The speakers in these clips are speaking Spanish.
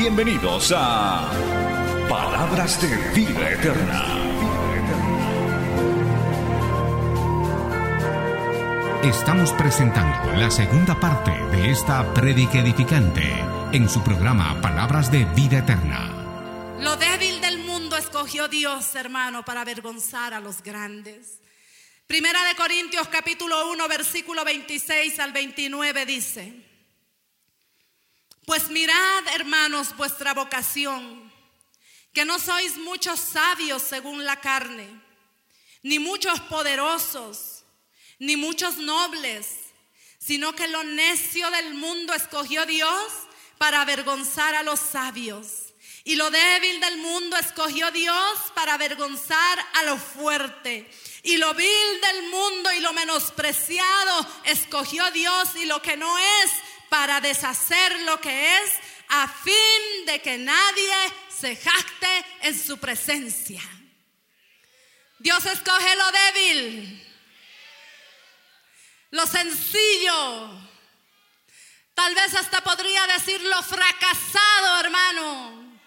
Bienvenidos a Palabras de Vida Eterna. Estamos presentando la segunda parte de esta prédica edificante en su programa Palabras de Vida Eterna. Lo débil del mundo escogió Dios, hermano, para avergonzar a los grandes. Primera de Corintios capítulo 1, versículo 26 al 29 dice, Pues mirad, hermanos, vuestra vocación, que no sois muchos sabios según la carne, ni muchos poderosos ni muchos nobles, sino que lo necio del mundo escogió Dios para avergonzar a los sabios. Y lo débil del mundo escogió Dios para avergonzar a lo fuerte. Y lo vil del mundo y lo menospreciado escogió Dios y lo que no es para deshacer lo que es a fin de que nadie se jacte en su presencia. Dios escoge lo débil lo sencillo. Tal vez hasta podría decir lo fracasado, hermano.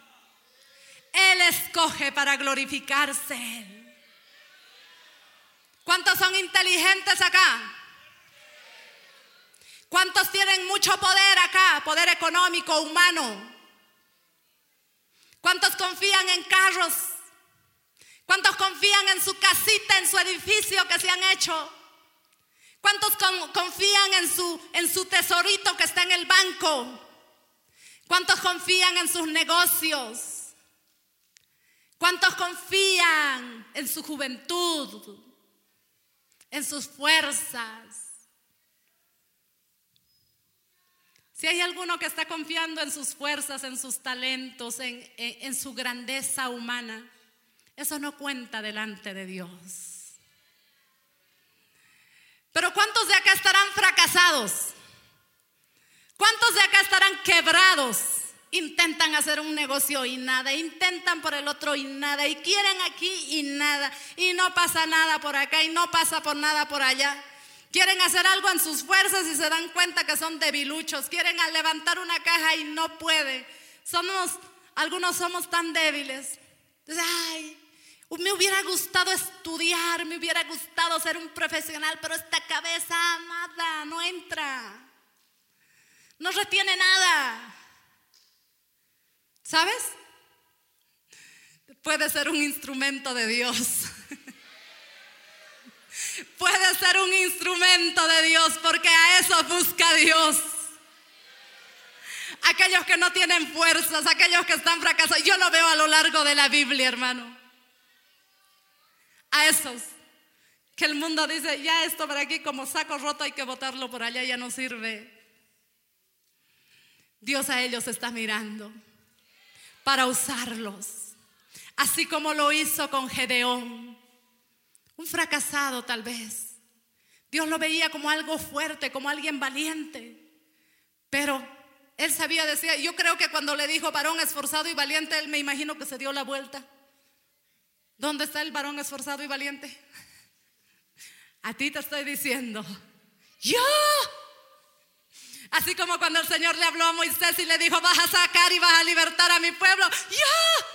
Él escoge para glorificarse. ¿Cuántos son inteligentes acá? ¿Cuántos tienen mucho poder acá? Poder económico, humano. ¿Cuántos confían en carros? ¿Cuántos confían en su casita, en su edificio que se han hecho? ¿Cuántos confían en su, en su tesorito que está en el banco? ¿Cuántos confían en sus negocios? ¿Cuántos confían en su juventud? En sus fuerzas. Si hay alguno que está confiando en sus fuerzas, en sus talentos, en, en su grandeza humana, eso no cuenta delante de Dios. Pero ¿cuántos de acá estarán fracasados? ¿Cuántos de acá estarán quebrados? Intentan hacer un negocio y nada, intentan por el otro y nada, y quieren aquí y nada, y no pasa nada por acá y no pasa por nada por allá. Quieren hacer algo en sus fuerzas y se dan cuenta que son debiluchos. Quieren levantar una caja y no puede. Somos, algunos somos tan débiles. Entonces, ay, me hubiera gustado estudiar, me hubiera gustado ser un profesional, pero esta cabeza nada, no entra. No retiene nada. ¿Sabes? Puede ser un instrumento de Dios. Puede ser un instrumento de Dios porque a eso busca Dios. Aquellos que no tienen fuerzas, aquellos que están fracasados, yo lo veo a lo largo de la Biblia, hermano a esos que el mundo dice, ya esto para aquí como saco roto hay que botarlo por allá, ya no sirve. Dios a ellos está mirando para usarlos, así como lo hizo con Gedeón, un fracasado tal vez. Dios lo veía como algo fuerte, como alguien valiente, pero él sabía, decía, yo creo que cuando le dijo varón esforzado y valiente, él me imagino que se dio la vuelta ¿Dónde está el varón esforzado y valiente? A ti te estoy diciendo, yo. Así como cuando el Señor le habló a Moisés y le dijo, vas a sacar y vas a libertar a mi pueblo, yo.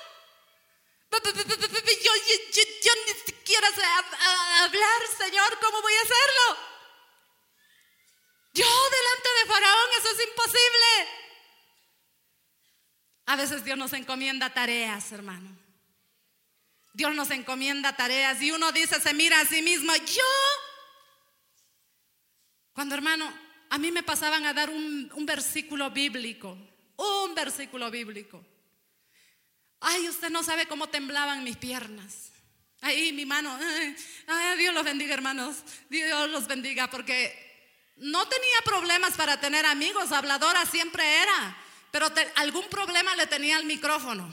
Yo, yo, siquiera sé hablar, Señor, ¿cómo voy a hacerlo? Yo delante de Faraón, eso es imposible. A veces Dios nos encomienda tareas, hermano. Dios nos encomienda tareas y uno dice, se mira a sí mismo, yo. Cuando hermano, a mí me pasaban a dar un, versículo bíblico, un versículo bíblico. Ay, usted no sabe cómo temblaban mis piernas. Ahí mi mano, Dios los bendiga hermanos, Dios los bendiga porque no tenía problemas para tener amigos, habladora siempre era. pero algún problema le tenía al micrófono.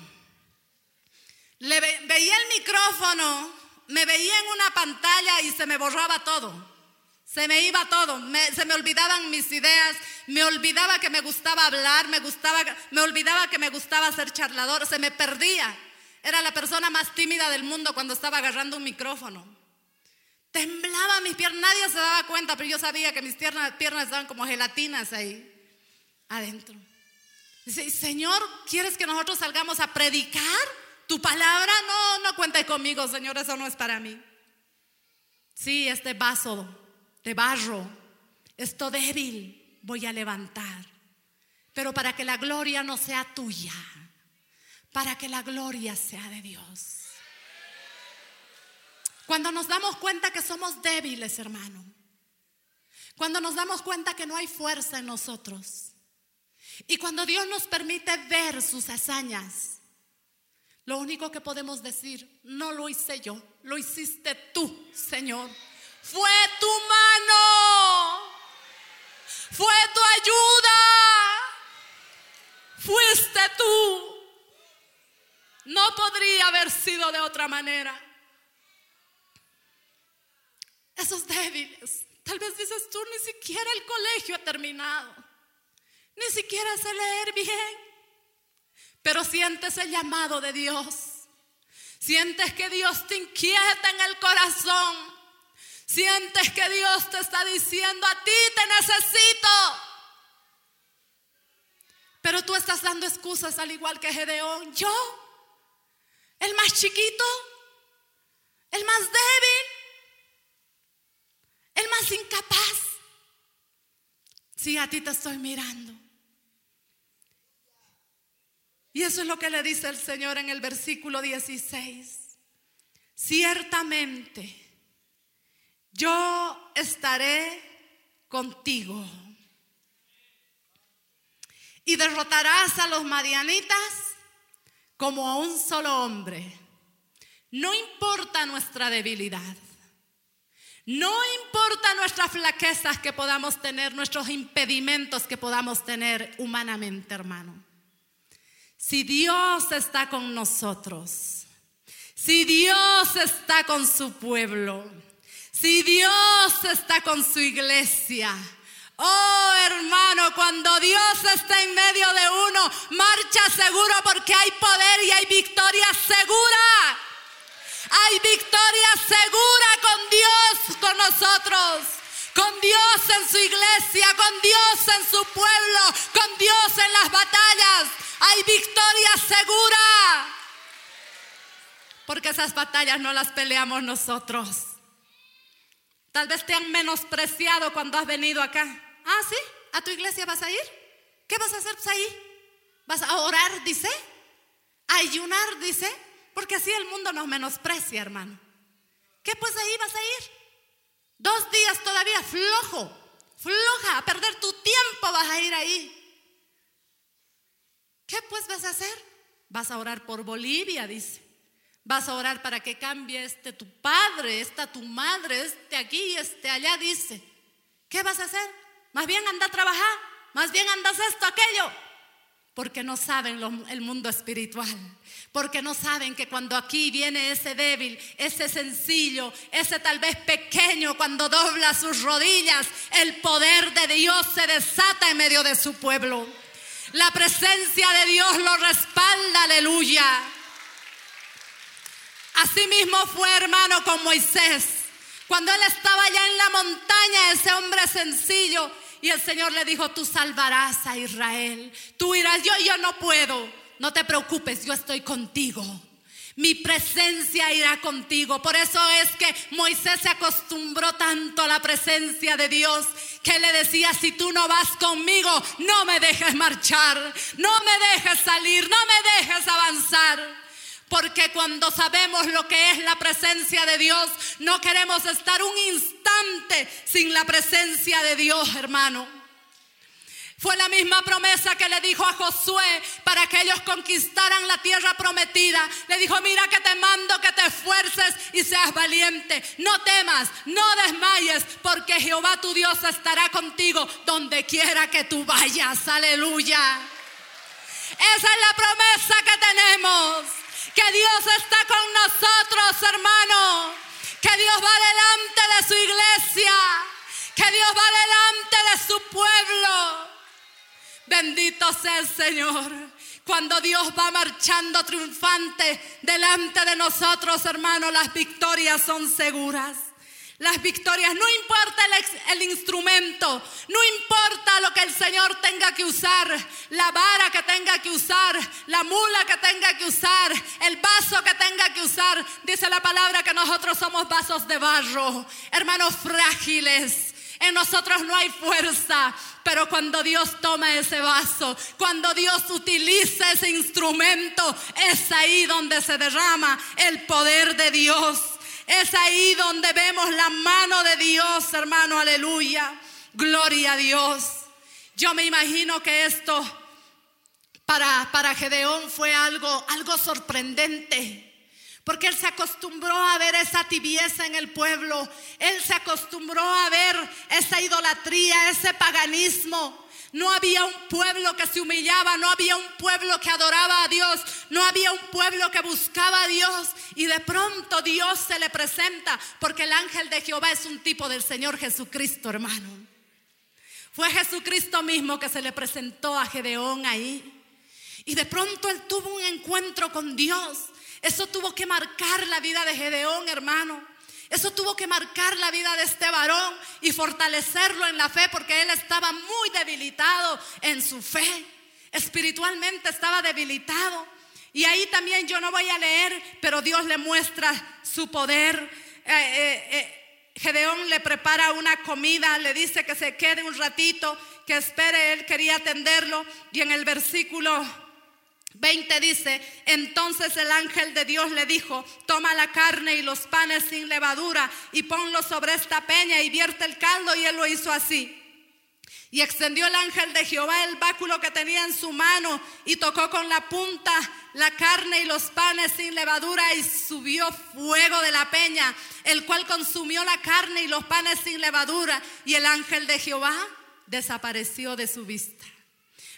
Le veía el micrófono, me veía en una pantalla y se me borraba todo. Se me iba todo, se me olvidaban mis ideas, me olvidaba que me gustaba hablar, me, gustaba, me olvidaba que me gustaba ser charlador, se me perdía. Era la persona más tímida del mundo cuando estaba agarrando un micrófono. Temblaba mis piernas, nadie se daba cuenta, pero yo sabía que mis piernas, estaban como gelatinas ahí adentro. Dice, Señor, ¿quieres que nosotros salgamos a predicar tu palabra? No, no cuente conmigo, Señor, eso no es para mí. Sí, este vaso de barro, esto débil, voy a levantar. Pero para que la gloria no sea tuya, para que la gloria sea de Dios. Cuando nos damos cuenta que somos débiles, hermano. Cuando nos damos cuenta que no hay fuerza en nosotros. Y cuando Dios nos permite ver sus hazañas, lo único que podemos decir, no lo hice yo, lo hiciste tú, Señor. Fue tu mano, fue tu ayuda, fuiste tú. No podría haber sido de otra manera. Esos débiles, tal vez dices tú, ni siquiera el colegio ha terminado. Ni siquiera sé leer bien. Pero sientes el llamado de Dios. Sientes que Dios te inquieta en el corazón. Sientes que Dios te está diciendo, a ti te necesito. Pero tú estás dando excusas al igual que Gedeón. Yo, el más chiquito, el más débil, el más incapaz. Sí, a ti te estoy mirando. Y eso es lo que le dice el Señor en el versículo 16. Ciertamente, yo estaré contigo. Y derrotarás a los madianitas como a un solo hombre. No importa nuestra debilidad. No importa nuestras flaquezas que podamos tener, nuestros impedimentos que podamos tener humanamente, hermano. Si Dios está con nosotros, si Dios está con su pueblo, si Dios está con su iglesia, Oh hermano, cuando Dios está en medio de uno, marcha seguro porque hay poder y hay victoria segura. Hay victoria segura con Dios, con nosotros. Con Dios en su iglesia, con Dios en su pueblo, con Dios en las batallas. Hay victoria segura. Porque esas batallas no las peleamos nosotros. Tal vez te han menospreciado cuando has venido acá. Ah, sí, a tu iglesia vas a ir. ¿Qué vas a hacer pues, ahí? ¿Vas a orar, dice? ¿A ayunar, dice? Porque así el mundo nos menosprecia, hermano. ¿Qué pues ahí vas a ir? Dos días todavía, flojo, floja, a perder tu tiempo vas a ir ahí. ¿Qué pues vas a hacer? Vas a orar por Bolivia, dice. Vas a orar para que cambie este tu padre, esta tu madre, este aquí, este allá, dice. ¿Qué vas a hacer? Más bien anda a trabajar, más bien andas esto, aquello. Porque no saben el mundo espiritual. Porque no saben que cuando aquí viene ese débil, ese sencillo, ese tal vez pequeño, cuando dobla sus rodillas, el poder de Dios se desata en medio de su pueblo. La presencia de Dios lo respalda, aleluya. Asimismo fue hermano con Moisés. Cuando él estaba allá en la montaña, ese hombre sencillo, y el Señor le dijo, tú salvarás a Israel. Tú irás, yo, yo no puedo. No te preocupes, yo estoy contigo. Mi presencia irá contigo. Por eso es que Moisés se acostumbró tanto a la presencia de Dios que le decía, si tú no vas conmigo, no me dejes marchar, no me dejes salir, no me dejes avanzar. Porque cuando sabemos lo que es la presencia de Dios, no queremos estar un instante sin la presencia de Dios, hermano. Fue la misma promesa que le dijo a Josué para que ellos conquistaran la tierra prometida. Le dijo, mira que te mando que te esfuerces y seas valiente. No temas, no desmayes, porque Jehová tu Dios estará contigo donde quiera que tú vayas. Aleluya. Esa es la promesa que tenemos. Que Dios está con nosotros, hermano. Que Dios va delante de su iglesia. Que Dios va delante de su pueblo. Bendito sea el Señor. Cuando Dios va marchando triunfante delante de nosotros, hermano, las victorias son seguras. Las victorias, no importa el, instrumento, no importa lo que el Señor tenga que usar, la vara que tenga que usar, la mula que tenga que usar, el vaso que tenga que usar. Dice la palabra que nosotros somos vasos de barro, hermanos frágiles. En nosotros no hay fuerza, pero cuando Dios toma ese vaso, cuando Dios utiliza ese instrumento, es ahí donde se derrama el poder de Dios. Es ahí donde vemos la mano de Dios, hermano, aleluya. Gloria a Dios. Yo me imagino que esto para, para Gedeón fue algo, algo sorprendente. Porque él se acostumbró a ver esa tibieza en el pueblo. Él se acostumbró a ver esa idolatría, ese paganismo. No había un pueblo que se humillaba, no había un pueblo que adoraba a Dios, no había un pueblo que buscaba a Dios. Y de pronto Dios se le presenta, porque el ángel de Jehová es un tipo del Señor Jesucristo, hermano. Fue Jesucristo mismo que se le presentó a Gedeón ahí. Y de pronto él tuvo un encuentro con Dios. Eso tuvo que marcar la vida de Gedeón, hermano. Eso tuvo que marcar la vida de este varón y fortalecerlo en la fe porque él estaba muy debilitado en su fe. Espiritualmente estaba debilitado. Y ahí también yo no voy a leer, pero Dios le muestra su poder. Eh, eh, eh, Gedeón le prepara una comida, le dice que se quede un ratito, que espere, él quería atenderlo. Y en el versículo 20 dice, entonces el ángel de Dios le dijo, toma la carne y los panes sin levadura y ponlo sobre esta peña y vierte el caldo y él lo hizo así. Y extendió el ángel de Jehová el báculo que tenía en su mano y tocó con la punta la carne y los panes sin levadura y subió fuego de la peña, el cual consumió la carne y los panes sin levadura y el ángel de Jehová desapareció de su vista.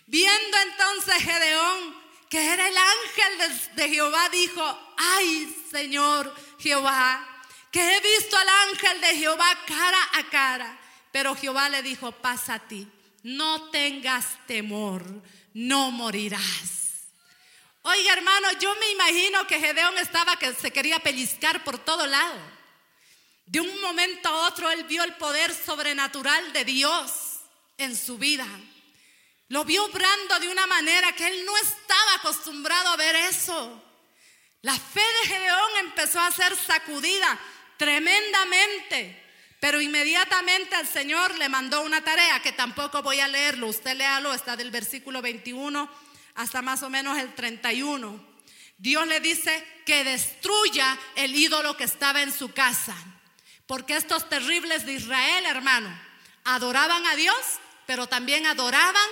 Viendo entonces Gedeón que era el ángel de, Jehová, dijo, ay Señor Jehová, que he visto al ángel de Jehová cara a cara. Pero Jehová le dijo, pasa a ti, no tengas temor, no morirás. Oiga hermano, yo me imagino que Gedeón estaba que se quería pellizcar por todo lado. De un momento a otro él vio el poder sobrenatural de Dios en su vida. Lo vio obrando de una manera que él no estaba acostumbrado a ver eso. La fe de Gedeón empezó a ser sacudida tremendamente. Pero inmediatamente el Señor le mandó una tarea que tampoco voy a leerlo. Usted léalo, está del versículo 21 hasta más o menos el 31. Dios le dice que destruya el ídolo que estaba en su casa. Porque estos terribles de Israel, hermano, adoraban a Dios, pero también adoraban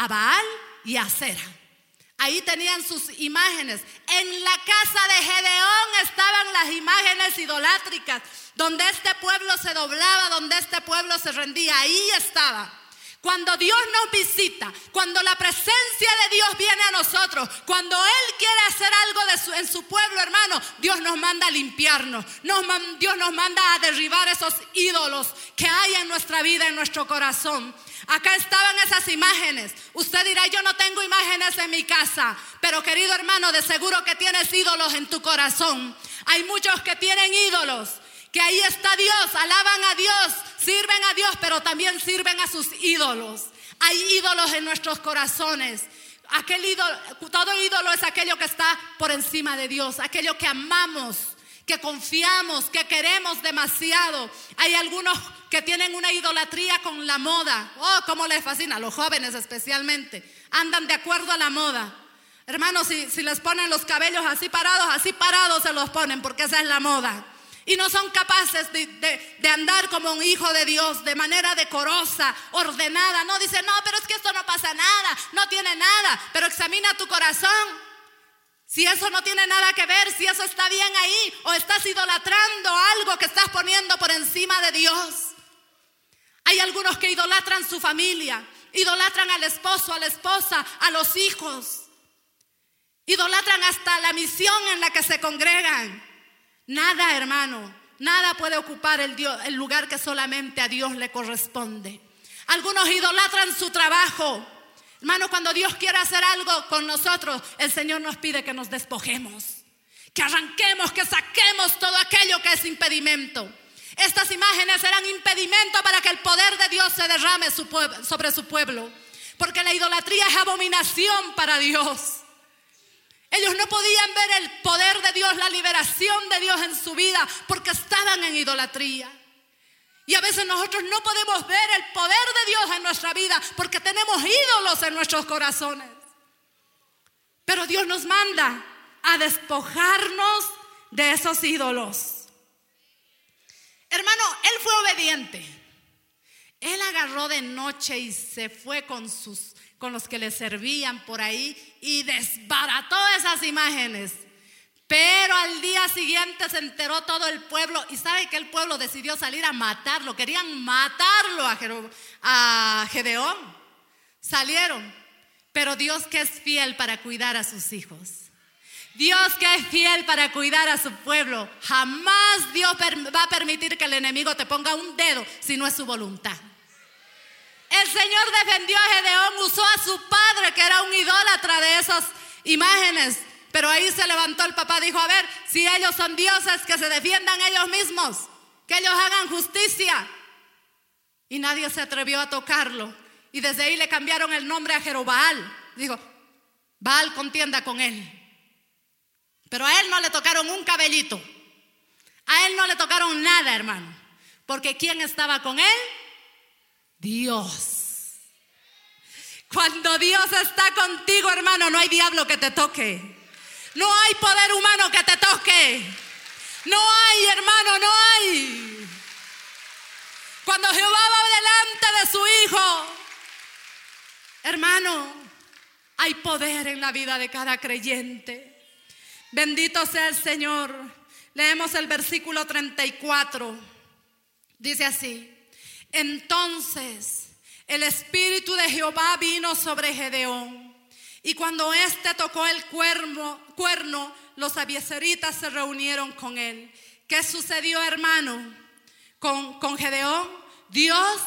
a Baal y a Sera. Ahí tenían sus imágenes. En la casa de Gedeón estaban las imágenes idolátricas, donde este pueblo se doblaba, donde este pueblo se rendía. Ahí estaba. Cuando Dios nos visita, cuando la presencia de Dios viene a nosotros, cuando Él quiere hacer en su pueblo, hermano, Dios nos manda a limpiarnos. Dios nos manda a derribar esos ídolos que hay en nuestra vida, en nuestro corazón. Acá estaban esas imágenes. Usted dirá, yo no tengo imágenes en mi casa, pero querido hermano, de seguro que tienes ídolos en tu corazón. Hay muchos que tienen ídolos, que ahí está Dios, alaban a Dios, sirven a Dios, pero también sirven a sus ídolos. Hay ídolos en nuestros corazones. Aquel todo ídolo es aquello que está por encima de Dios, aquello que amamos, que confiamos, que queremos demasiado. Hay algunos que tienen una idolatría con la moda. Oh, cómo les fascina, los jóvenes especialmente. Andan de acuerdo a la moda. Hermanos, si, si les ponen los cabellos así parados, así parados se los ponen porque esa es la moda. Y no son capaces de, de, andar como un hijo de Dios de manera decorosa, ordenada. No dice, no, pero es que esto no pasa nada, no tiene nada. Pero examina tu corazón. Si eso no tiene nada que ver, si eso está bien ahí, o estás idolatrando algo que estás poniendo por encima de Dios. Hay algunos que idolatran su familia, idolatran al esposo, a la esposa, a los hijos. Idolatran hasta la misión en la que se congregan. Nada, hermano, nada puede ocupar el, lugar que solamente a Dios le corresponde. Algunos idolatran su trabajo. Hermano, cuando Dios quiere hacer algo con nosotros, el Señor nos pide que nos despojemos, que arranquemos, que saquemos todo aquello que es impedimento. Estas imágenes eran impedimento para que el poder de Dios se derrame sobre su pueblo, porque la idolatría es abominación para Dios. Ellos no podían ver el poder de Dios, la liberación de Dios en su vida, porque estaban en idolatría. Y a veces nosotros no podemos ver el poder de Dios en nuestra vida porque tenemos ídolos en nuestros corazones. Pero Dios nos manda a despojarnos de esos ídolos. Hermano, él fue obediente. Él agarró de noche y se fue con sus con los que le servían por ahí y desbarató esas imágenes. Pero al día siguiente se enteró todo el pueblo y sabe que el pueblo decidió salir a matarlo. Querían matarlo a, a Gedeón. Salieron. Pero Dios que es fiel para cuidar a sus hijos. Dios que es fiel para cuidar a su pueblo. Jamás Dios va a permitir que el enemigo te ponga un dedo si no es su voluntad. El Señor defendió a Gedeón, usó a su padre, que era un idólatra de esas imágenes. Pero ahí se levantó el papá, dijo, a ver, si ellos son dioses, que se defiendan ellos mismos, que ellos hagan justicia. Y nadie se atrevió a tocarlo. Y desde ahí le cambiaron el nombre a Jerobaal. Digo, Baal contienda con él. Pero a él no le tocaron un cabellito. A él no le tocaron nada, hermano. Porque ¿quién estaba con él? Dios. Cuando Dios está contigo, hermano, no hay diablo que te toque. No hay poder humano que te toque. No hay, hermano, no hay. Cuando Jehová va delante de su Hijo, hermano, hay poder en la vida de cada creyente. Bendito sea el Señor. Leemos el versículo 34. Dice así. Entonces el Espíritu de Jehová vino sobre Gedeón. Y cuando éste tocó el cuerno, los abieseritas se reunieron con él. ¿Qué sucedió, hermano? Con, con Gedeón, Dios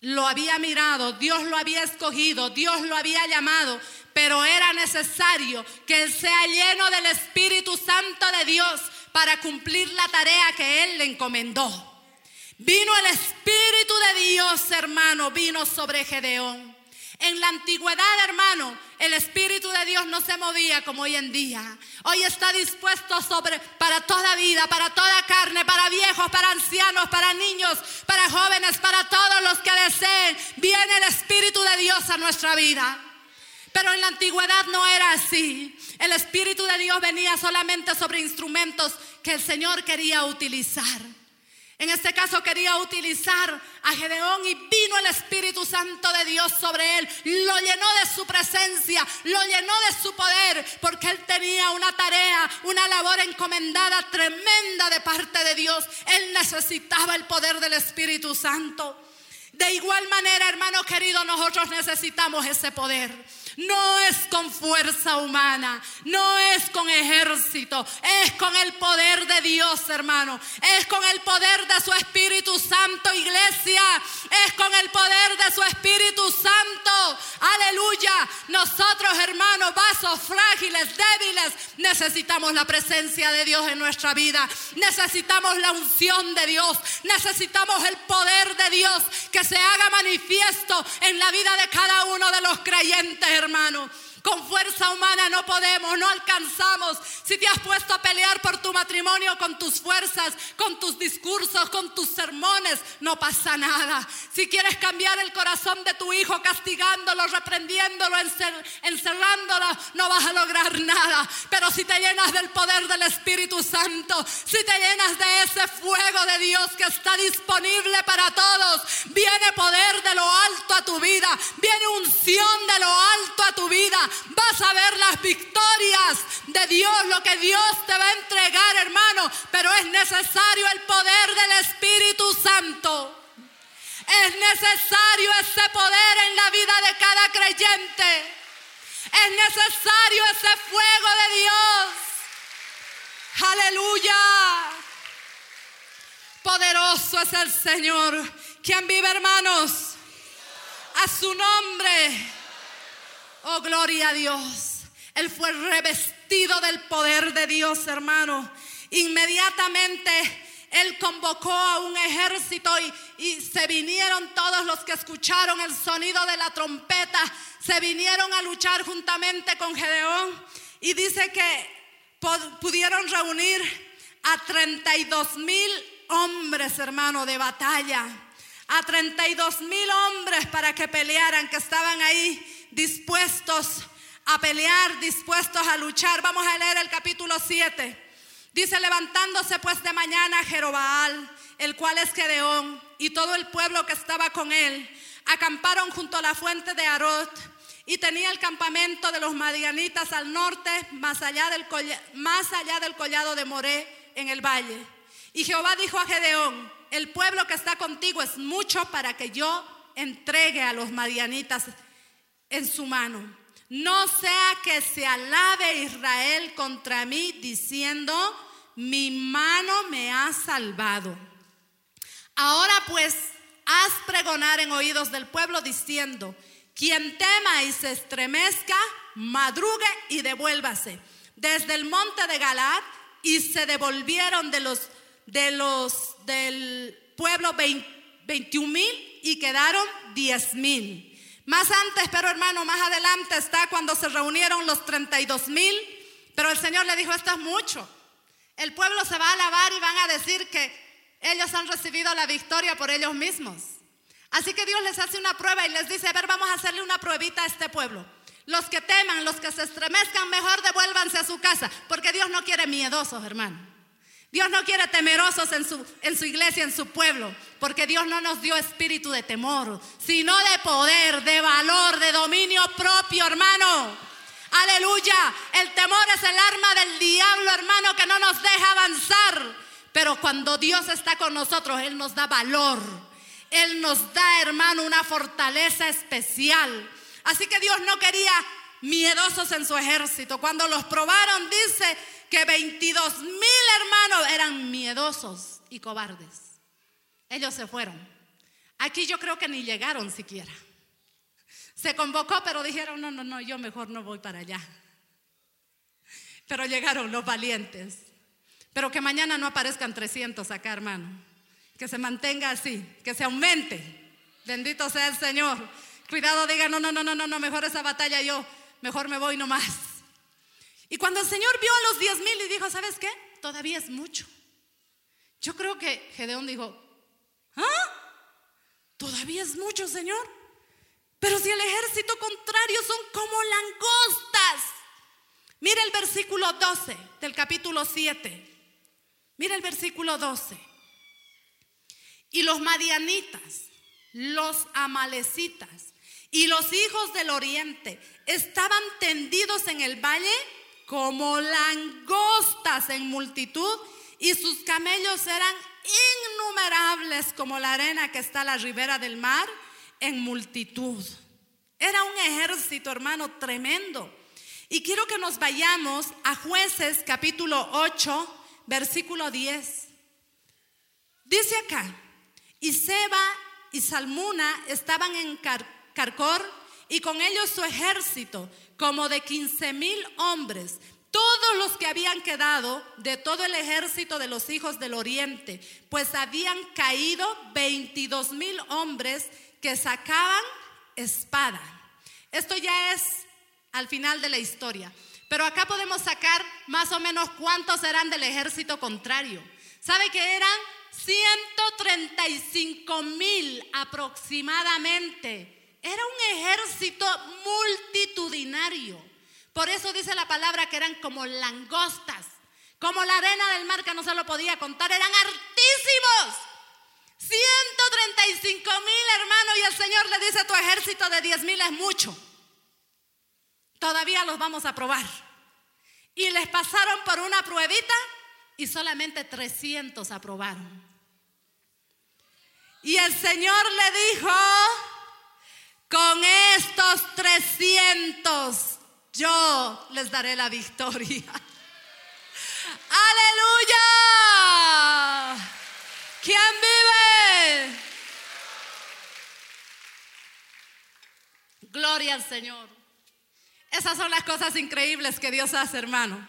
lo había mirado, Dios lo había escogido, Dios lo había llamado, pero era necesario que él sea lleno del Espíritu Santo de Dios para cumplir la tarea que él le encomendó. Vino el Espíritu de Dios, hermano, vino sobre Gedeón. En la antigüedad, hermano, el Espíritu de Dios no se movía como hoy en día. Hoy está dispuesto sobre para toda vida, para toda carne, para viejos, para ancianos, para niños, para jóvenes, para todos los que deseen. Viene el Espíritu de Dios a nuestra vida. Pero en la antigüedad no era así. El Espíritu de Dios venía solamente sobre instrumentos que el Señor quería utilizar. En este caso quería utilizar a Gedeón y vino el Espíritu Santo de Dios sobre él. Lo llenó de su presencia, lo llenó de su poder, porque él tenía una tarea, una labor encomendada tremenda de parte de Dios. Él necesitaba el poder del Espíritu Santo. De igual manera, hermano querido, nosotros necesitamos ese poder. No es con fuerza humana, no es con ejército, es con el poder de Dios, hermano. Es con el poder de su Espíritu Santo, iglesia. Es con el poder de su Espíritu. Nosotros, hermanos, vasos frágiles, débiles, necesitamos la presencia de Dios en nuestra vida. Necesitamos la unción de Dios. Necesitamos el poder de Dios que se haga manifiesto en la vida de cada uno de los creyentes, hermano. Con fuerza humana no podemos, no alcanzamos. Si te has puesto a pelear por tu matrimonio con tus fuerzas, con tus discursos, con tus sermones, no pasa nada. Si quieres cambiar el corazón de tu hijo castigándolo, reprendiéndolo, encerrándolo, no vas a lograr nada. Pero si te llenas del poder del Espíritu Santo, si te llenas de ese fuego de Dios que está disponible para todos, viene poder de lo alto a tu vida, viene unción de lo alto a tu vida vas a ver las victorias de Dios, lo que Dios te va a entregar, hermano. Pero es necesario el poder del Espíritu Santo. Es necesario ese poder en la vida de cada creyente. Es necesario ese fuego de Dios. Aleluya. Poderoso es el Señor. ¿Quién vive, hermanos? A su nombre. Oh, gloria a Dios. Él fue revestido del poder de Dios, hermano. Inmediatamente él convocó a un ejército y, y, se vinieron todos los que escucharon el sonido de la trompeta, se vinieron a luchar juntamente con Gedeón y dice que pudieron reunir a 32 mil hombres, hermano, de batalla. A 32 mil hombres para que pelearan, que estaban ahí dispuestos a pelear, dispuestos a luchar. Vamos a leer el capítulo 7. Dice, levantándose pues de mañana Jerobaal, el cual es Gedeón, y todo el pueblo que estaba con él, acamparon junto a la fuente de Arot, y tenía el campamento de los madianitas al norte, más allá del, más allá del collado de Moré, en el valle. Y Jehová dijo a Gedeón, el pueblo que está contigo es mucho para que yo entregue a los madianitas en su mano. No sea que se alabe Israel contra mí diciendo, mi mano me ha salvado. Ahora pues, haz pregonar en oídos del pueblo diciendo, quien tema y se estremezca, madrugue y devuélvase. Desde el monte de Galad y se devolvieron de los, de los del pueblo 21 mil y quedaron 10 mil. Más antes, pero hermano, más adelante está cuando se reunieron los 32 mil, pero el Señor le dijo, esto es mucho. El pueblo se va a alabar y van a decir que ellos han recibido la victoria por ellos mismos. Así que Dios les hace una prueba y les dice, a ver, vamos a hacerle una pruebita a este pueblo. Los que teman, los que se estremezcan, mejor devuélvanse a su casa, porque Dios no quiere miedosos, hermano. Dios no quiere temerosos en su, en su iglesia, en su pueblo, porque Dios no nos dio espíritu de temor, sino de poder, de valor, de dominio propio, hermano. Aleluya. El temor es el arma del diablo, hermano, que no nos deja avanzar. Pero cuando Dios está con nosotros, Él nos da valor. Él nos da, hermano, una fortaleza especial. Así que Dios no quería miedosos en su ejército. Cuando los probaron, dice que 22 mil hermanos eran miedosos y cobardes. Ellos se fueron. Aquí yo creo que ni llegaron siquiera. Se convocó, pero dijeron, no, no, no, yo mejor no voy para allá. Pero llegaron los valientes. Pero que mañana no aparezcan 300 acá, hermano. Que se mantenga así, que se aumente. Bendito sea el Señor. Cuidado, diga, no, no, no, no, no, mejor esa batalla yo, mejor me voy nomás. Y cuando el Señor vio a los diez mil y dijo, ¿sabes qué? Todavía es mucho. Yo creo que Gedeón dijo, ¿ah? ¿Todavía es mucho, Señor? Pero si el ejército contrario son como langostas. Mira el versículo 12 del capítulo 7. Mira el versículo 12. Y los madianitas, los amalecitas y los hijos del oriente estaban tendidos en el valle como langostas en multitud y sus camellos eran innumerables como la arena que está a la ribera del mar en multitud. Era un ejército, hermano, tremendo. Y quiero que nos vayamos a jueces capítulo 8, versículo 10. Dice acá, y Seba y Salmuna estaban en Carcor y con ellos su ejército, como de 15 mil hombres, todos los que habían quedado de todo el ejército de los hijos del oriente, pues habían caído 22 mil hombres que sacaban espada. Esto ya es al final de la historia. Pero acá podemos sacar más o menos cuántos eran del ejército contrario. ¿Sabe que eran 135 mil aproximadamente? Era un ejército multitudinario. Por eso dice la palabra que eran como langostas, como la arena del mar que no se lo podía contar, eran hartísimos. 135 mil hermanos y el Señor le dice tu ejército de 10 mil es mucho. Todavía los vamos a probar. Y les pasaron por una pruebita y solamente 300 aprobaron. Y el Señor le dijo, con estos 300 yo les daré la victoria. Aleluya. ¿Quién vive? Gloria al Señor. Esas son las cosas increíbles que Dios hace, hermano.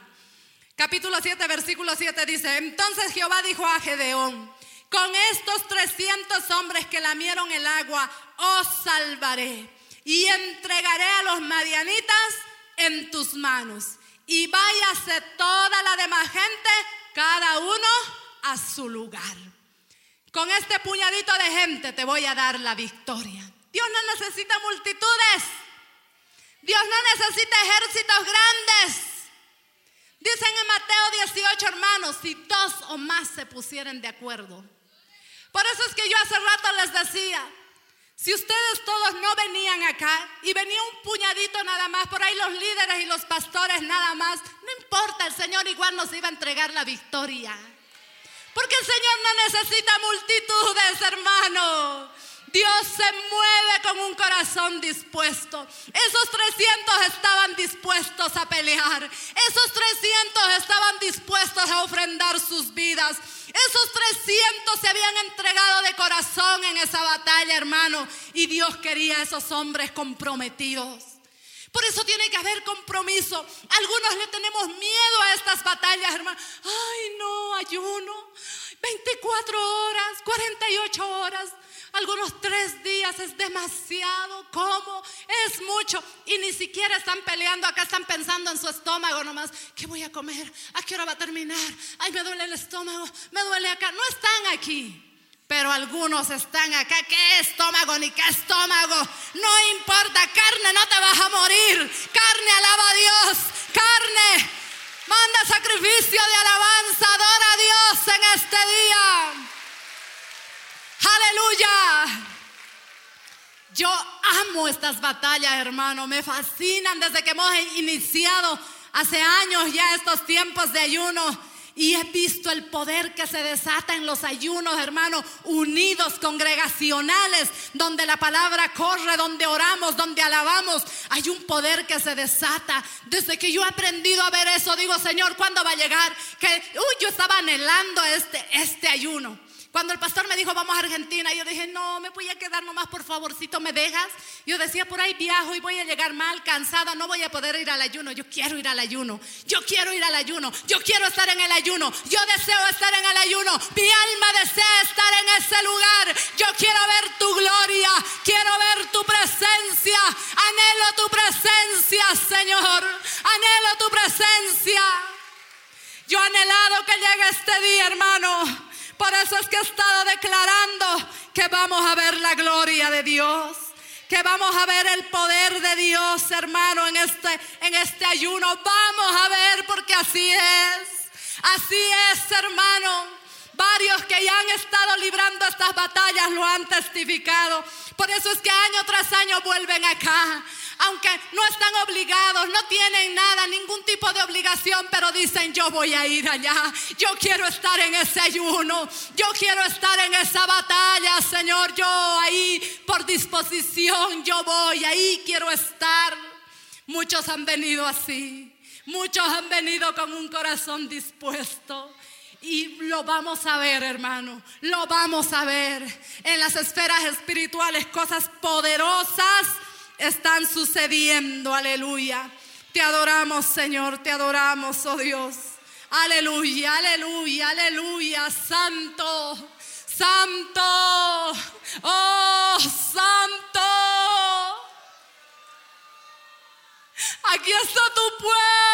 Capítulo 7, versículo 7 dice, entonces Jehová dijo a Gedeón, con estos 300 hombres que lamieron el agua, os salvaré y entregaré a los madianitas en tus manos. Y váyase toda la demás gente, cada uno a su lugar. Con este puñadito de gente te voy a dar la victoria. Dios no necesita multitudes. Dios no necesita ejércitos grandes. Dicen en Mateo 18, hermanos, si dos o más se pusieran de acuerdo. Por eso es que yo hace rato les decía, si ustedes todos no venían acá y venía un puñadito nada más, por ahí los líderes y los pastores nada más, no importa, el Señor igual nos iba a entregar la victoria. Porque el Señor no necesita multitudes, hermano. Dios se mueve con un corazón dispuesto. Esos 300 estaban dispuestos a pelear. Esos 300 estaban dispuestos a ofrendar sus vidas. Esos 300 se habían entregado de corazón en esa batalla, hermano. Y Dios quería a esos hombres comprometidos. Por eso tiene que haber compromiso. Algunos le tenemos miedo a estas batallas, hermano. Ay, no, ayuno. 24 horas, 48 horas. Algunos tres días es demasiado. ¿Cómo? Es mucho. Y ni siquiera están peleando. Acá están pensando en su estómago nomás. ¿Qué voy a comer? ¿A qué hora va a terminar? Ay, me duele el estómago. Me duele acá. No están aquí. Pero algunos están acá. ¿Qué estómago ni qué estómago? No importa. Carne, no te vas a morir. Carne, alaba a Dios. Carne. Manda sacrificio de alabanza. Adora a Dios en este día. Aleluya. Yo amo estas batallas, hermano. Me fascinan desde que hemos iniciado hace años ya estos tiempos de ayuno. Y he visto el poder que se desata en los ayunos, hermano, unidos, congregacionales, donde la palabra corre, donde oramos, donde alabamos. Hay un poder que se desata. Desde que yo he aprendido a ver eso, digo, Señor, ¿cuándo va a llegar? Que, uy, yo estaba anhelando este, este ayuno. Cuando el pastor me dijo vamos a Argentina, yo dije, no, me voy a quedar nomás, por favorcito, ¿me dejas? Yo decía, por ahí viajo y voy a llegar mal, cansada, no voy a poder ir al ayuno. Yo quiero ir al ayuno, yo quiero ir al ayuno, yo quiero estar en el ayuno, yo deseo estar en el ayuno, mi alma desea estar en ese lugar. Yo quiero ver tu gloria, quiero ver tu presencia, anhelo tu presencia, Señor, anhelo tu presencia. Yo anhelado que llegue este día, hermano. Por eso es que he estado declarando que vamos a ver la gloria de Dios. Que vamos a ver el poder de Dios, hermano, en este, en este ayuno. Vamos a ver porque así es. Así es, hermano. Varios que ya han estado librando estas batallas lo han testificado. Por eso es que año tras año vuelven acá aunque no están obligados, no tienen nada, ningún tipo de obligación, pero dicen, yo voy a ir allá, yo quiero estar en ese ayuno, yo quiero estar en esa batalla, Señor, yo ahí por disposición, yo voy, ahí quiero estar. Muchos han venido así, muchos han venido con un corazón dispuesto. Y lo vamos a ver, hermano. Lo vamos a ver en las esferas espirituales, cosas poderosas están sucediendo. Aleluya. Te adoramos, Señor, te adoramos, oh Dios. Aleluya, aleluya, aleluya. Santo, santo, oh santo. Aquí está tu pueblo,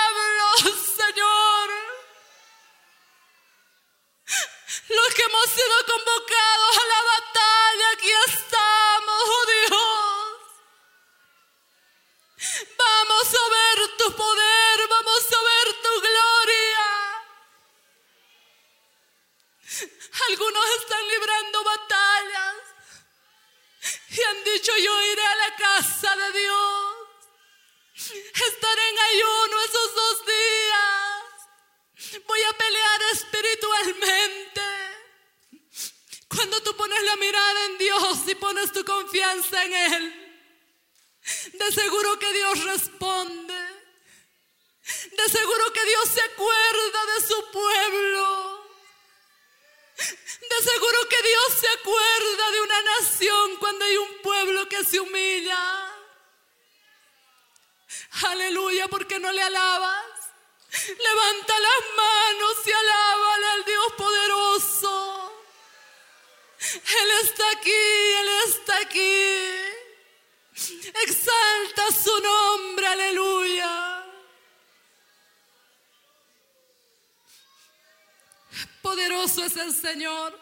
Señor.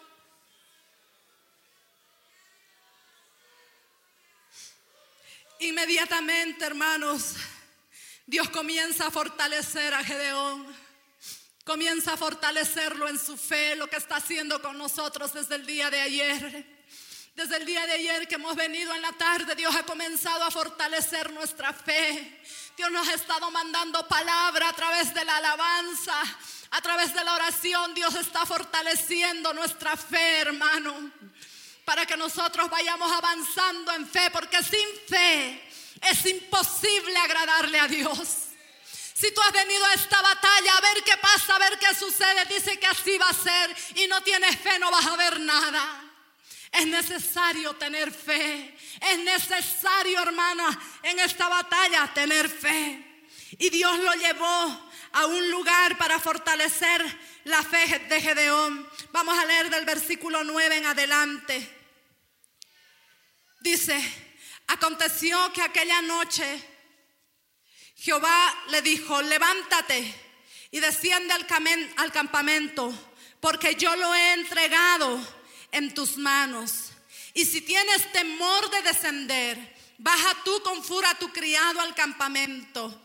Inmediatamente, hermanos, Dios comienza a fortalecer a Gedeón. Comienza a fortalecerlo en su fe, lo que está haciendo con nosotros desde el día de ayer. Desde el día de ayer que hemos venido en la tarde, Dios ha comenzado a fortalecer nuestra fe. Dios nos ha estado mandando palabra a través de la alabanza, a través de la oración. Dios está fortaleciendo nuestra fe, hermano, para que nosotros vayamos avanzando en fe, porque sin fe es imposible agradarle a Dios. Si tú has venido a esta batalla a ver qué pasa, a ver qué sucede, dice que así va a ser y no tienes fe, no vas a ver nada. Es necesario tener fe. Es necesario, hermana, en esta batalla tener fe. Y Dios lo llevó a un lugar para fortalecer la fe de Gedeón. Vamos a leer del versículo 9 en adelante. Dice, Aconteció que aquella noche Jehová le dijo, levántate y desciende al, campamento, porque yo lo he entregado en tus manos. Y si tienes temor de descender, baja tú con fura tu criado al campamento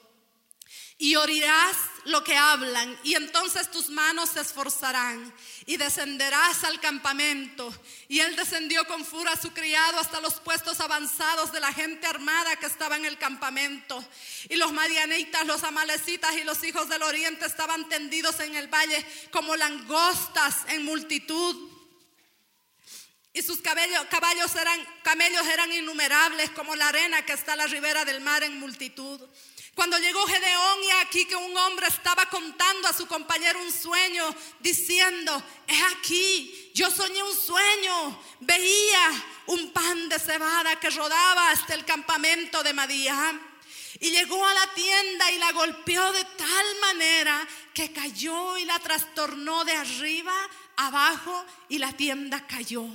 y oirás lo que hablan, y entonces tus manos se esforzarán, y descenderás al campamento. Y él descendió con furia a su criado hasta los puestos avanzados de la gente armada que estaba en el campamento. Y los madianitas, los amalecitas y los hijos del oriente estaban tendidos en el valle como langostas en multitud. Y sus caballos eran, camellos eran innumerables como la arena que está a la ribera del mar en multitud. Cuando llegó Gedeón y aquí que un hombre estaba contando a su compañero un sueño, diciendo, es aquí, yo soñé un sueño, veía un pan de cebada que rodaba hasta el campamento de Madián. Y llegó a la tienda y la golpeó de tal manera que cayó y la trastornó de arriba abajo y la tienda cayó.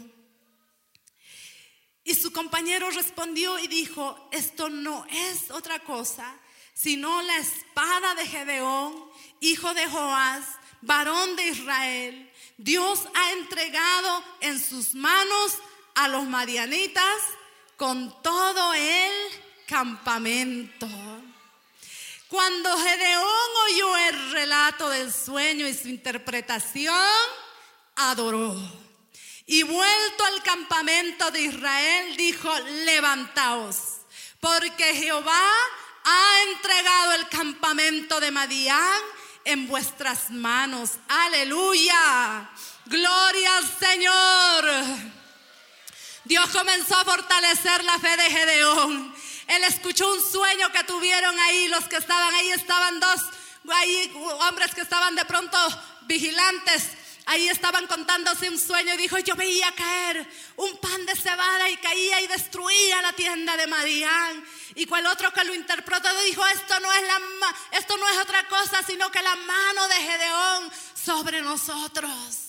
Y su compañero respondió y dijo, esto no es otra cosa sino la espada de Gedeón, hijo de Joás, varón de Israel. Dios ha entregado en sus manos a los madianitas con todo el campamento. Cuando Gedeón oyó el relato del sueño y su interpretación, adoró. Y vuelto al campamento de Israel, dijo, levantaos, porque Jehová ha entregado el campamento de Madián en vuestras manos. Aleluya. Gloria al Señor. Dios comenzó a fortalecer la fe de Gedeón. Él escuchó un sueño que tuvieron ahí, los que estaban ahí, estaban dos hombres que estaban de pronto vigilantes Ahí estaban contándose un sueño y dijo, yo veía caer un pan de cebada y caía y destruía la tienda de Madián. Y cual otro que lo interpretó dijo, esto no es la esto no es otra cosa sino que la mano de Gedeón sobre nosotros.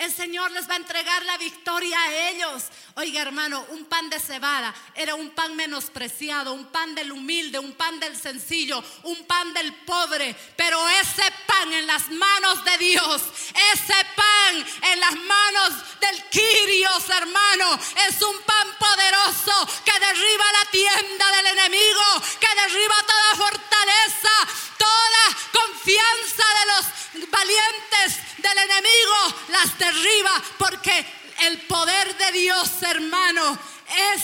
El Señor les va a entregar la victoria a ellos. Oiga hermano, un pan de cebada era un pan menospreciado, un pan del humilde, un pan del sencillo, un pan del pobre. Pero ese pan en las manos de Dios, ese pan en las manos del Quirios, hermano, es un pan poderoso que derriba la tienda del enemigo, que derriba toda fortaleza, toda confianza de los valientes del enemigo, las derriba porque el poder de Dios, hermano, es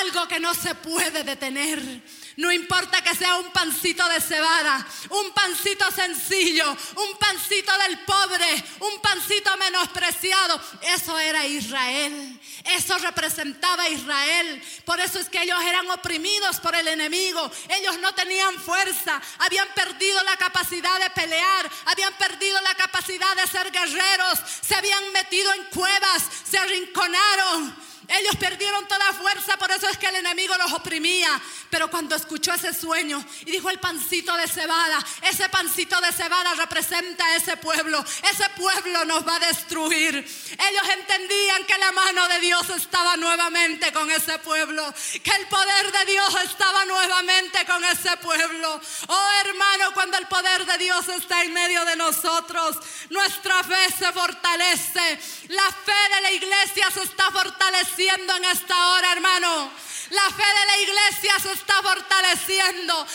algo que no se puede detener. No importa que sea un pancito de cebada, un pancito sencillo, un pancito del pobre, un pancito menospreciado. Eso era Israel. Eso representaba Israel. Por eso es que ellos eran oprimidos por el enemigo. Ellos no tenían fuerza. Habían perdido la capacidad de pelear. Habían perdido la capacidad de ser guerreros. Se habían metido en cuevas. Se arrinconaron. Ellos perdieron toda fuerza, por eso es que el enemigo los oprimía. Pero cuando escuchó ese sueño y dijo el pancito de cebada, ese pancito de cebada representa a ese pueblo. Ese pueblo nos va a destruir. Ellos entendían que la mano de Dios estaba nuevamente con ese pueblo, que el poder de Dios estaba nuevamente con ese pueblo. Oh hermano, cuando el poder de Dios está en medio de nosotros, nuestra fe se fortalece. La fe de la iglesia se está fortaleciendo en esta hora, hermano. La fe de la iglesia se está fortaleciendo.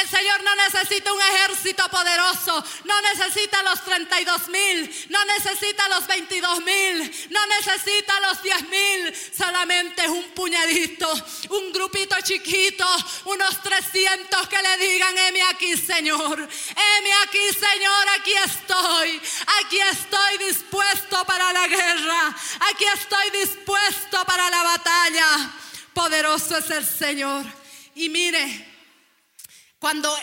El, Señor no necesita un ejército poderoso. No necesita los 32 mil. No necesita los 22 mil. No necesita los 10 mil. Solamente un puñadito. Un grupito chiquito. Unos 300 que le digan, heme aquí, Señor. Heme aquí, Señor. Aquí estoy. Aquí estoy dispuesto para la guerra. Aquí estoy dispuesto para la batalla. Poderoso es el Señor. Y mire, cuando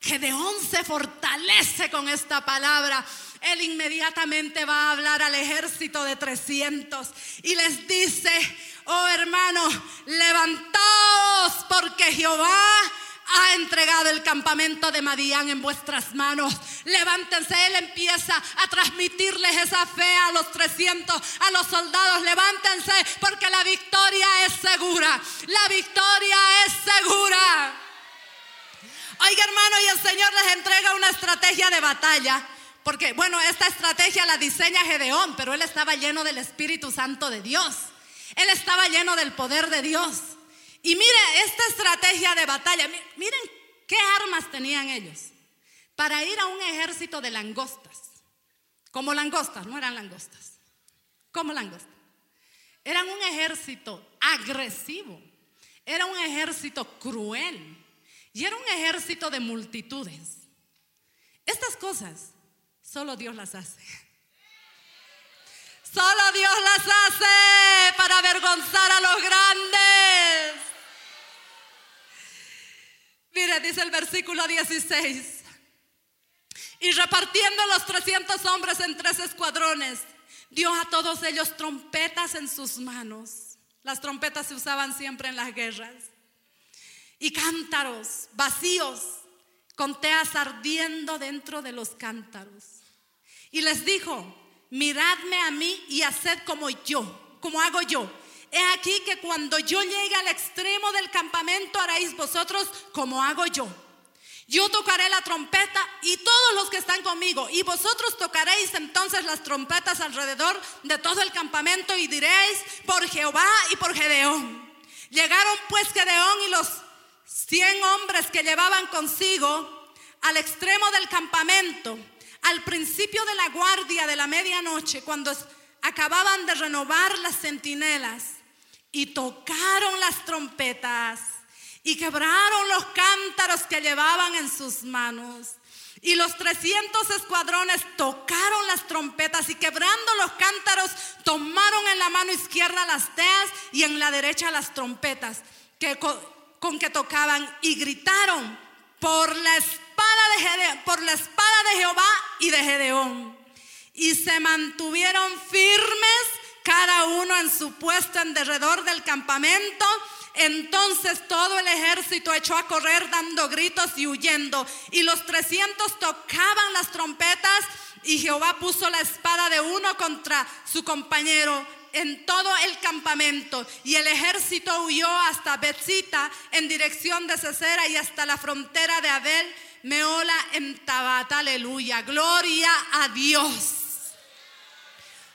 Gedeón se fortalece con esta palabra, él inmediatamente va a hablar al ejército de 300 y les dice, oh hermano, levantaos porque Jehová ha entregado el campamento de Madián en vuestras manos. Levántense, Él empieza a transmitirles esa fe a los 300, a los soldados. Levántense porque la victoria es segura. La victoria es segura. Oiga hermano, y el Señor les entrega una estrategia de batalla. Porque, bueno, esta estrategia la diseña Gedeón, pero él estaba lleno del Espíritu Santo de Dios. Él estaba lleno del poder de Dios. Y mire esta estrategia de batalla, miren qué armas tenían ellos para ir a un ejército de langostas. Como langostas, no eran langostas, como langostas. Eran un ejército agresivo, era un ejército cruel y era un ejército de multitudes. Estas cosas solo Dios las hace. Solo Dios las hace para avergonzar a los grandes. Mire, dice el versículo 16. Y repartiendo los 300 hombres en tres escuadrones, dio a todos ellos trompetas en sus manos. Las trompetas se usaban siempre en las guerras. Y cántaros vacíos, con teas ardiendo dentro de los cántaros. Y les dijo, miradme a mí y haced como yo, como hago yo He aquí que cuando yo llegue al extremo del campamento haréis vosotros como hago yo. Yo tocaré la trompeta y todos los que están conmigo, y vosotros tocaréis entonces las trompetas alrededor de todo el campamento y diréis por Jehová y por Gedeón. Llegaron pues Gedeón y los cien hombres que llevaban consigo al extremo del campamento, al principio de la guardia de la medianoche, cuando acababan de renovar las centinelas y tocaron las trompetas y quebraron los cántaros que llevaban en sus manos. Y los 300 escuadrones tocaron las trompetas y quebrando los cántaros tomaron en la mano izquierda las teas y en la derecha las trompetas que, con, que tocaban y gritaron por la espada de por la espada de Jehová y de Gedeón. Y se mantuvieron firmes cada uno en su puesto en derredor del campamento. Entonces todo el ejército echó a correr dando gritos y huyendo. Y los 300 tocaban las trompetas y Jehová puso la espada de uno contra su compañero en todo el campamento. Y el ejército huyó hasta Betzita en dirección de Cesera y hasta la frontera de Abel, Meola en Tabata. Aleluya. Gloria a Dios.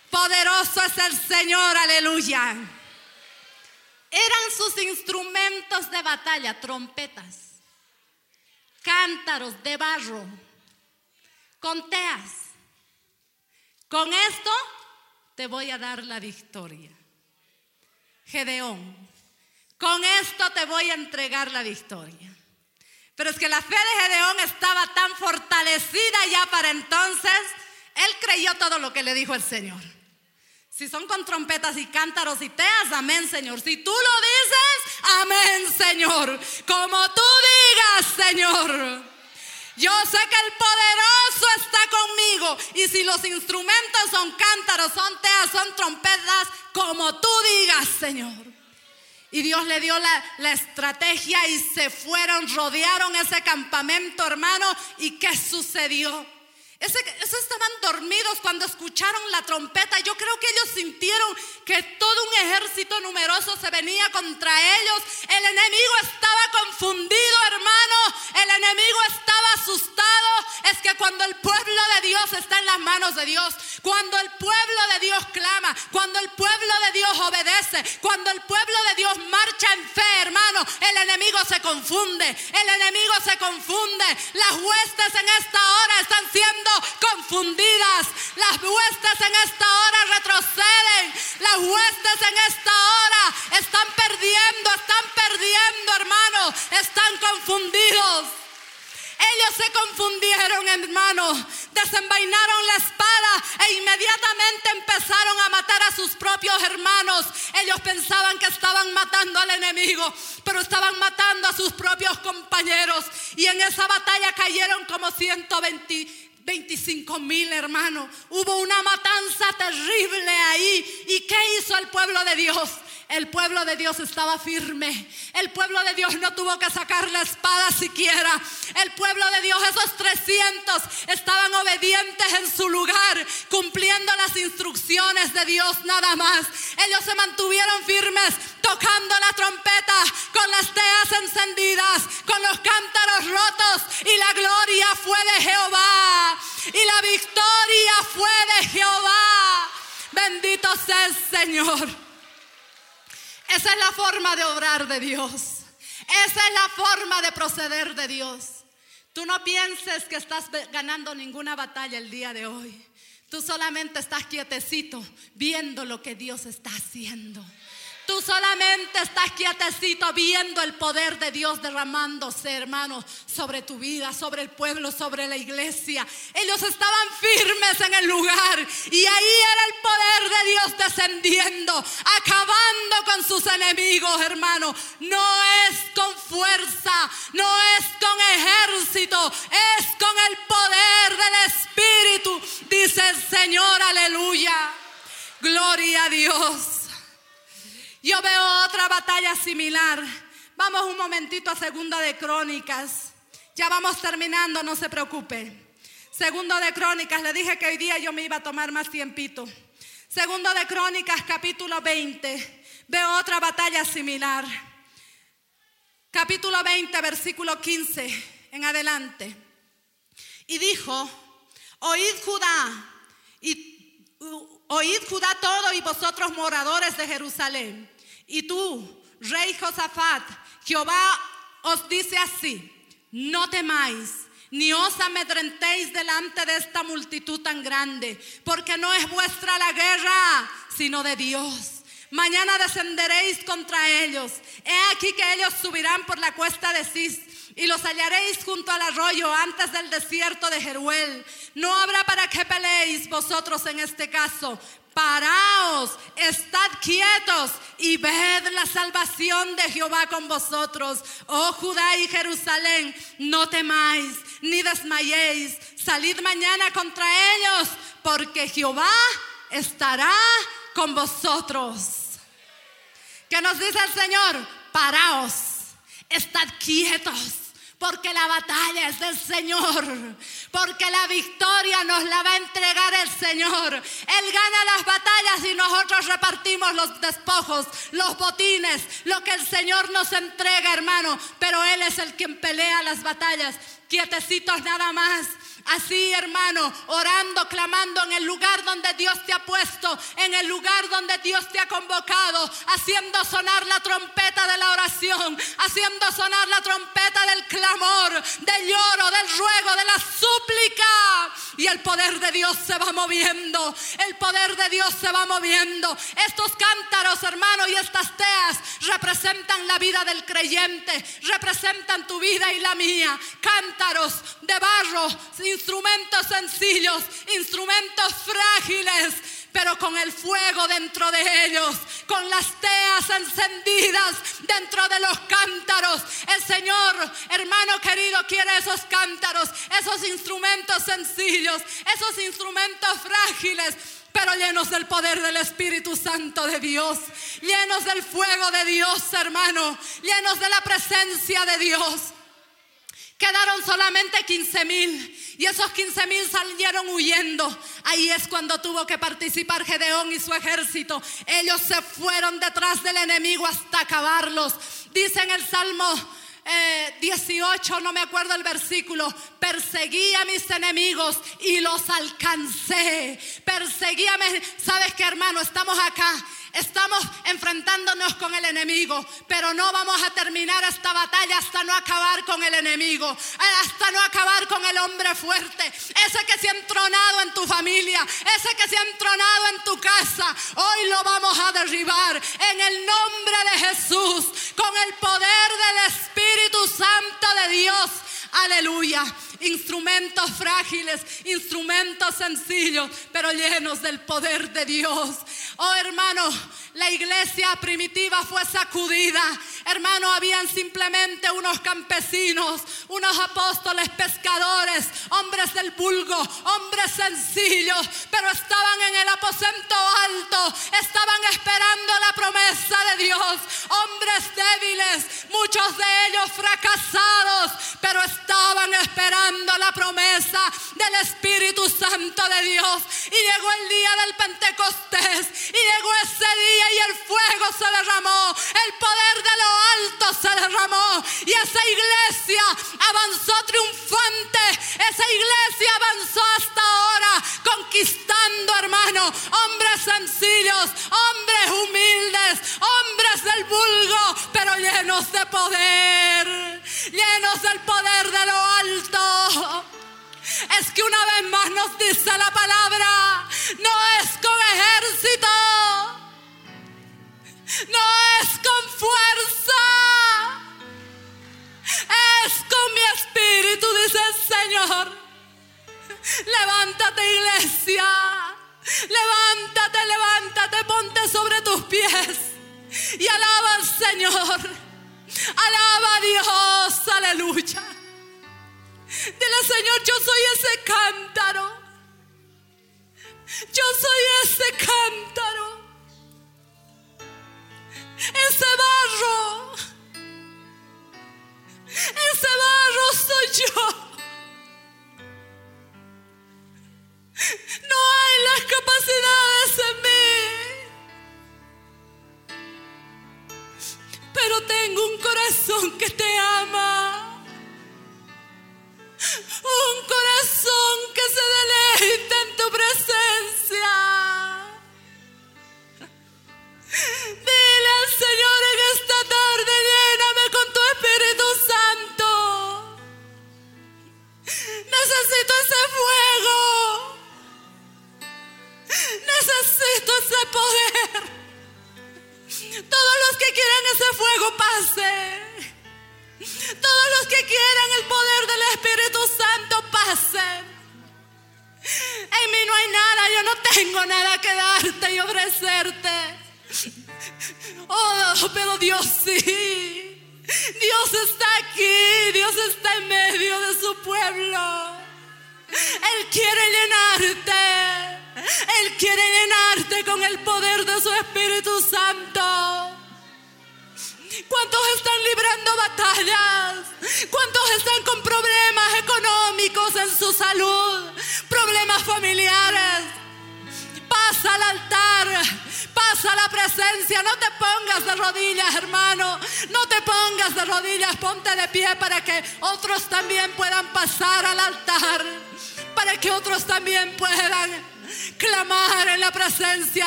Poderoso es el Señor, aleluya. Eran sus instrumentos de batalla, trompetas, cántaros de barro, con teas. Con esto te voy a dar la victoria. Gedeón, con esto te voy a entregar la victoria. Pero es que la fe de Gedeón estaba tan fortalecida ya para entonces, él creyó todo lo que le dijo el Señor. Si son con trompetas y cántaros y teas, amén, Señor. Si tú lo dices, amén, Señor. Como tú digas, Señor. Yo sé que el poderoso está conmigo. Y si los instrumentos son cántaros, son teas, son trompetas, como tú digas, Señor. Y Dios le dio la, estrategia y se fueron, rodearon ese campamento, hermano. ¿Y qué sucedió? Esos estaban dormidos cuando escucharon la trompeta. Yo creo que ellos sintieron que todo un ejército numeroso se venía contra ellos. El enemigo estaba confundido, hermano. El enemigo estaba asustado. Es que cuando el pueblo de Dios está en las manos de Dios, cuando el pueblo de Dios clama, cuando el pueblo de Dios obedece, cuando el pueblo de Dios marcha en fe, hermano, el enemigo se confunde. El enemigo se confunde. Las huestes en esta hora están siendo confundidas. Las huestes en esta hora retroceden. Las huestes en esta hora están perdiendo, están perdiendo, hermano. Están confundidos. Ellos se confundieron, hermano. Desenvainaron la espada e inmediatamente empezaron a matar a sus propios hermanos. Ellos pensaban que estaban matando al enemigo, pero estaban matando a sus propios compañeros. Y en esa batalla cayeron como 120 25 mil hermanos. Hubo una matanza terrible ahí. ¿Y qué hizo el pueblo de Dios? El pueblo de Dios estaba firme. El pueblo de Dios no tuvo que sacar la espada siquiera. El pueblo de Dios, esos 300, estaban obedientes en su lugar, cumpliendo las instrucciones de Dios nada más. Ellos se mantuvieron firmes, tocando la trompeta, con las teas encendidas, con los cántaros rotos. Y la gloria fue de Jehová. Y la victoria fue de Jehová. Bendito sea el Señor. Esa es la forma de obrar de Dios. Esa es la forma de proceder de Dios. Tú no pienses que estás ganando ninguna batalla el día de hoy. Tú solamente estás quietecito viendo lo que Dios está haciendo. Tú solamente estás quietecito viendo el poder de Dios derramándose, hermano, sobre tu vida, sobre el pueblo, sobre la iglesia. Ellos estaban firmes en el lugar y ahí era el poder de Dios descendiendo, acabando con sus enemigos, hermano. No es con fuerza, no es con ejército, es con el poder del Espíritu, dice el Señor, aleluya. Gloria a Dios. Yo veo otra batalla similar. Vamos un momentito a Segunda de Crónicas. Ya vamos terminando, no se preocupe. Segundo de Crónicas, le dije que hoy día yo me iba a tomar más tiempito. Segundo de Crónicas, capítulo 20. Veo otra batalla similar. Capítulo 20, versículo 15 en adelante. Y dijo, oíd Judá y Oíd Judá todo y vosotros moradores de Jerusalén. Y tú, rey Josafat, Jehová os dice así, no temáis, ni os amedrentéis delante de esta multitud tan grande, porque no es vuestra la guerra, sino de Dios. Mañana descenderéis contra ellos. He aquí que ellos subirán por la cuesta de Cis y los hallaréis junto al arroyo antes del desierto de Jeruel. No habrá para qué peleéis vosotros en este caso. Paraos, estad quietos y ved la salvación de Jehová con vosotros. Oh Judá y Jerusalén, no temáis ni desmayéis. Salid mañana contra ellos, porque Jehová estará con vosotros. ¿Qué nos dice el Señor? Paraos, estad quietos porque la batalla es del Señor, porque la victoria nos la va a entregar el Señor. Él gana las batallas y nosotros repartimos los despojos, los botines, lo que el Señor nos entrega, hermano, pero Él es el quien pelea las batallas. Quietecitos nada más Así, hermano, orando, clamando en el lugar donde Dios te ha puesto, en el lugar donde Dios te ha convocado, haciendo sonar la trompeta de la oración, haciendo sonar la trompeta del clamor, del lloro, del ruego, de la súplica. y el poder de Dios se va moviendo. El poder de Dios se va moviendo. Estos cántaros, hermano, y estas teas representan la vida del creyente, representan tu vida y la mía. Cántaros de barro, instrumentos sencillos, instrumentos frágiles pero con el fuego dentro de ellos, con las teas encendidas dentro de los cántaros. El Señor, hermano querido, quiere esos cántaros, esos instrumentos sencillos, esos instrumentos frágiles pero llenos del poder del Espíritu Santo de Dios, llenos del fuego de Dios, hermano, llenos de la presencia de Dios. Quedaron solamente 15 mil y esos 15 mil salieron huyendo. Ahí es cuando tuvo que participar Gedeón y su ejército. Ellos se fueron detrás del enemigo hasta acabarlos. Dice en el Salmo 18, eh, no me acuerdo el versículo, perseguí a mis enemigos y los alcancé. Perseguíame, ¿sabes qué hermano? Estamos acá Estamos enfrentándonos con el enemigo, pero no vamos a terminar esta batalla hasta no acabar con el enemigo, hasta no acabar con el hombre fuerte, ese que se ha entronado en tu familia, ese que se ha entronado en tu casa. Hoy lo vamos a derribar en el nombre de Jesús, con el poder del Espíritu Santo de Dios. Aleluya. Instrumentos frágiles, instrumentos sencillos, pero llenos del poder de Dios. Oh hermano, la iglesia primitiva fue sacudida. Hermano, habían simplemente unos campesinos, unos apóstoles, pescadores, hombres del vulgo, hombres sencillos, pero estaban en el aposento alto, estaban esperando la promesa de Dios. Hombres débiles, muchos de ellos fracasados, pero estaban del Espíritu Santo de Dios. Y llegó el día del Pentecostés, y llegó ese día y el fuego se derramó, el poder de lo alto se derramó y esa iglesia avanzó triunfante, esa iglesia avanzó hasta ahora conquistando hermano, hombres sencillos, hombres humildes, hombres del vulgo, pero llenos de poder, llenos del poder de lo alto. Es que una vez más nos dice la palabra, no es con ejército, no es con fuerza, es con mi espíritu, dice el Señor. Levántate iglesia, levántate, levántate, ponte sobre tus pies y alaba al Señor. Alaba a Dios, aleluya. Dile Señor, yo soy ese cántaro. Yo soy ese cántaro ese barro, ese barro soy yo. No hay las capacidades en mí. Pero tengo un corazón que te ama. Un corazón que se deleita en tu presencia. Dile al Señor en esta tarde, lléname con tu Espíritu Santo.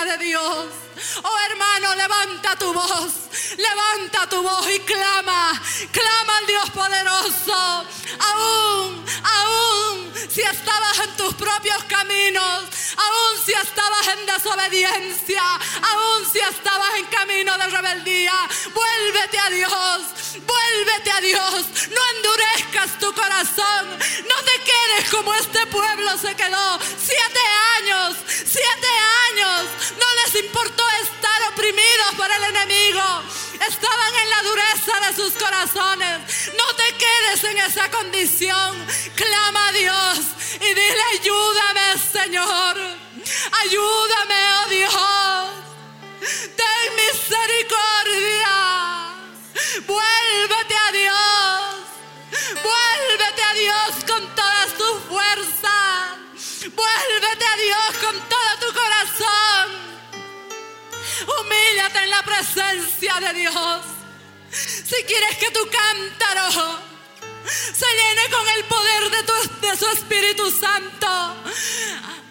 De Dios. Oh hermano, levanta tu voz, levanta tu voz y clama, clama al Dios poderoso. Aún, aún, si estaba estabas en tus propios sus corazones, no te quedes en esa condición, clama a Dios y dile ayúdame Señor, ayúdame oh Dios, ten misericordia, vuélvete a Dios, vuélvete a Dios con todas tus fuerzas, vuélvete a Dios con todo tu corazón, humíllate en la presencia de Dios. Si quieres que tu cántaro se llene con el poder de, tu, de su Espíritu Santo.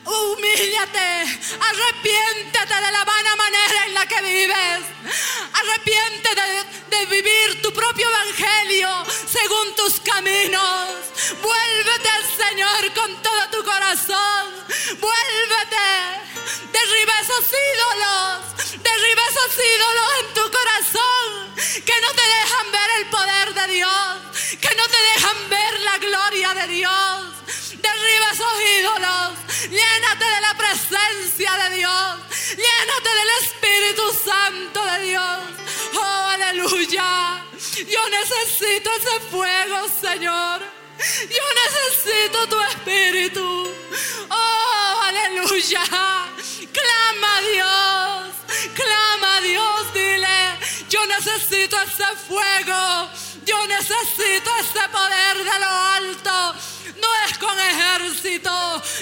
Humíllate, arrepiéntete de la vana manera en la que vives. Arrepiéntete de, vivir tu propio evangelio según tus caminos. Vuélvete al Señor con todo tu corazón. Vuélvete. Derriba esos ídolos. Derriba esos ídolos en tu corazón que no te dejan ver el poder de Dios. Que no te dejan ver la gloria de Dios. Derriba esos ídolos. Llénate de la presencia de Dios. Llénate del Espíritu Santo de Dios. Oh, aleluya. Yo necesito ese fuego, Señor. Yo necesito tu Espíritu. Oh, aleluya. Clama a Dios. Clama a Dios. Dile, yo necesito ese fuego. Yo necesito ese poder de lo alto. No es con ejército,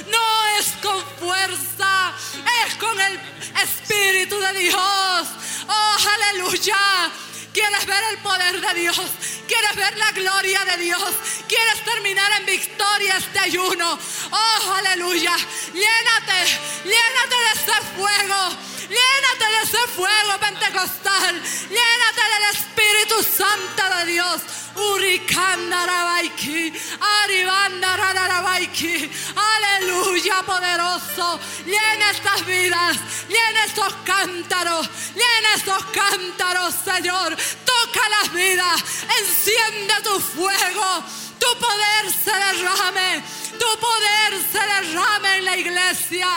no es con fuerza, es con el Espíritu de Dios. Oh, aleluya. ¿Quieres ver el poder de Dios? ¿Quieres ver la gloria de Dios? ¿Quieres terminar en victoria este ayuno? Oh, aleluya. Llénate, llénate de ese fuego. Llénate de ese fuego pentecostal. Llénate del Espíritu Santo de Dios. Aleluya, poderoso. Llena estas vidas, llena estos cántaros, llena estos cántaros, Señor. Toca las vidas, enciende tu fuego, tu poder se derrame, tu poder se derrame en la iglesia,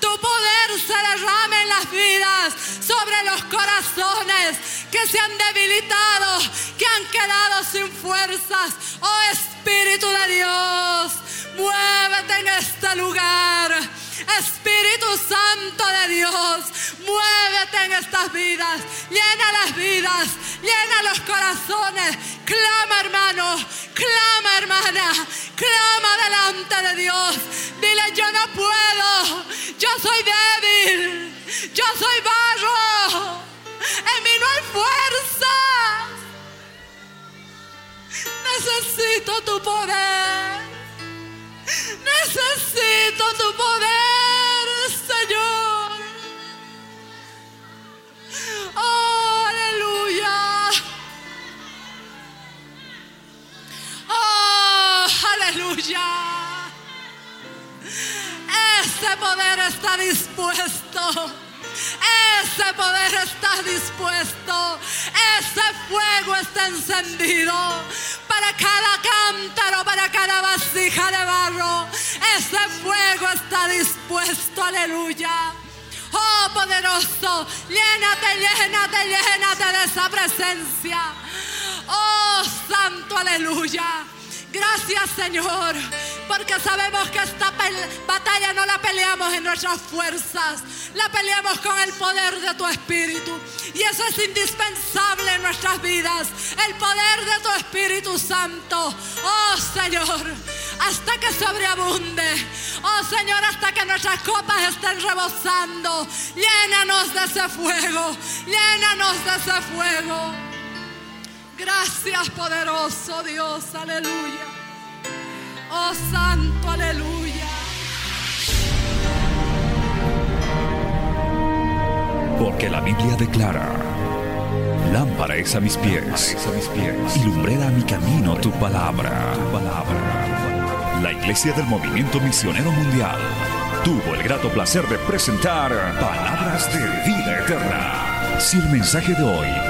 tu poder se derrame en las vidas, sobre los corazones que se han debilitado, que han quedado sin fuerzas. Oh Espíritu de Dios, muévete en este lugar. Espíritu Santo de Dios, muévete en estas vidas, llena las vidas, llena los corazones. Clama hermano, clama hermana, clama delante de Dios. Dile, yo no puedo, yo soy débil, yo soy barro, en mí no hay fuerza. Necesito tu poder. Necesito tu poder, Señor. Oh, aleluya. Oh, aleluya. Ese poder está dispuesto. Ese poder está dispuesto. Ese fuego está encendido para cada cántaro, para cada vasija de barro. Ese fuego está dispuesto. Aleluya. Oh poderoso, llénate, llénate, llénate de esa presencia. Oh santo, aleluya. Gracias Señor, porque sabemos que esta batalla no la peleamos en nuestras fuerzas, la peleamos con el poder de tu Espíritu. Y eso es indispensable en nuestras vidas, el poder de tu Espíritu Santo. Oh Señor, hasta que sobreabunde. Oh Señor, hasta que nuestras copas estén rebosando. Llénanos de ese fuego, llénanos de ese fuego. Gracias, poderoso Dios, aleluya. Oh Santo, aleluya. Porque la Biblia declara, lámpara es a mis pies, a mis pies y lumbrera a mi camino tu palabra. Tu palabra La Iglesia del Movimiento Misionero Mundial tuvo el grato placer de presentar Palabras de Vida Eterna. Si el mensaje de hoy